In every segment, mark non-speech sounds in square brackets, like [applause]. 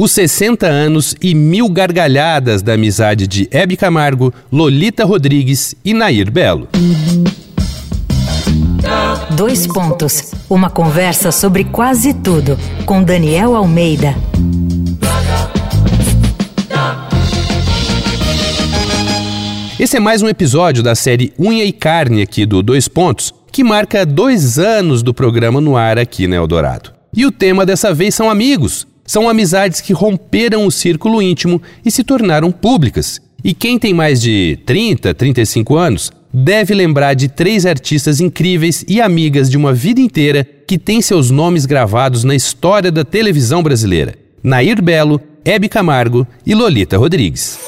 Os 60 anos e mil gargalhadas da amizade de Hebe Camargo, Lolita Rodrigues e Nair Belo. Dois pontos. Uma conversa sobre quase tudo com Daniel Almeida. Esse é mais um episódio da série Unha e Carne aqui do Dois Pontos, que marca dois anos do programa no ar aqui na Eldorado. E o tema dessa vez são amigos, são amizades que romperam o círculo íntimo e se tornaram públicas. E quem tem mais de 30, 35 anos deve lembrar de três artistas incríveis e amigas de uma vida inteira que têm seus nomes gravados na história da televisão brasileira: Nair Belo, Hebe Camargo e Lolita Rodrigues.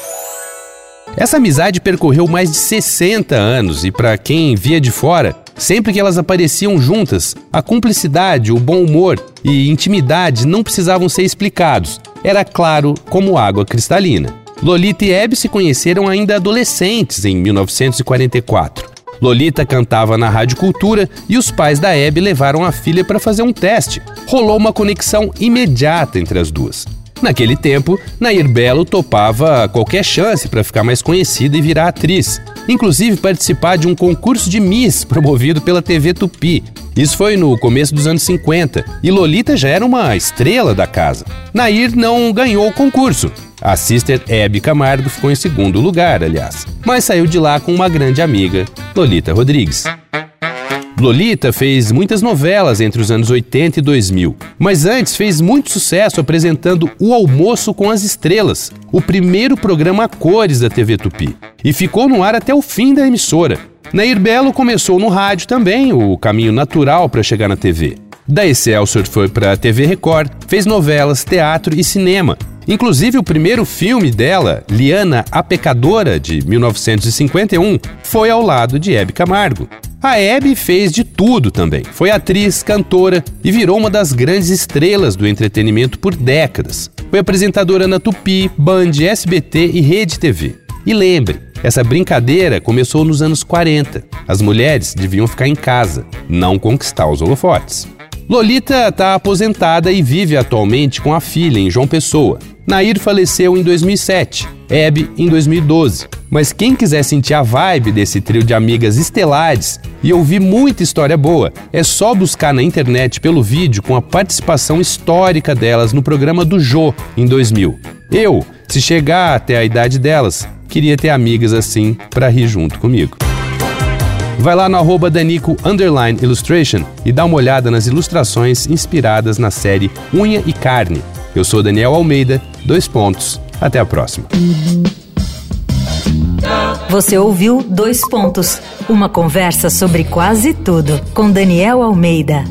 Essa amizade percorreu mais de 60 anos e, para quem via de fora, Sempre que elas apareciam juntas, a cumplicidade, o bom humor e intimidade não precisavam ser explicados. Era claro como água cristalina. Lolita e Hebe se conheceram ainda adolescentes em 1944. Lolita cantava na Rádio Cultura e os pais da Hebe levaram a filha para fazer um teste. Rolou uma conexão imediata entre as duas. Naquele tempo, Nair Belo topava qualquer chance para ficar mais conhecida e virar atriz, inclusive participar de um concurso de Miss [laughs] promovido pela TV Tupi. Isso foi no começo dos anos 50 e Lolita já era uma estrela da casa. Nair não ganhou o concurso. A sister Hebe Camargo ficou em segundo lugar, aliás, mas saiu de lá com uma grande amiga, Lolita Rodrigues. Lolita fez muitas novelas entre os anos 80 e 2000, mas antes fez muito sucesso apresentando O Almoço com as Estrelas, o primeiro programa a cores da TV Tupi, e ficou no ar até o fim da emissora. Nair Belo começou no rádio também, o caminho natural para chegar na TV. Da Excelsior foi para a TV Record, fez novelas, teatro e cinema. Inclusive, o primeiro filme dela, Liana a Pecadora, de 1951, foi ao lado de Hebe Camargo. A Hebe fez de tudo também. Foi atriz, cantora e virou uma das grandes estrelas do entretenimento por décadas. Foi apresentadora na Tupi, Band, SBT e Rede TV. E lembre, essa brincadeira começou nos anos 40. As mulheres deviam ficar em casa, não conquistar os holofotes. Lolita está aposentada e vive atualmente com a filha em João Pessoa. Nair faleceu em 2007, Hebe em 2012. Mas quem quiser sentir a vibe desse trio de amigas estelares e ouvir muita história boa, é só buscar na internet pelo vídeo com a participação histórica delas no programa do Jô em 2000. Eu, se chegar até a idade delas, queria ter amigas assim para rir junto comigo. Vai lá no arroba Danico Illustration e dá uma olhada nas ilustrações inspiradas na série Unha e Carne. Eu sou Daniel Almeida, dois pontos. Até a próxima. Você ouviu Dois Pontos uma conversa sobre quase tudo com Daniel Almeida.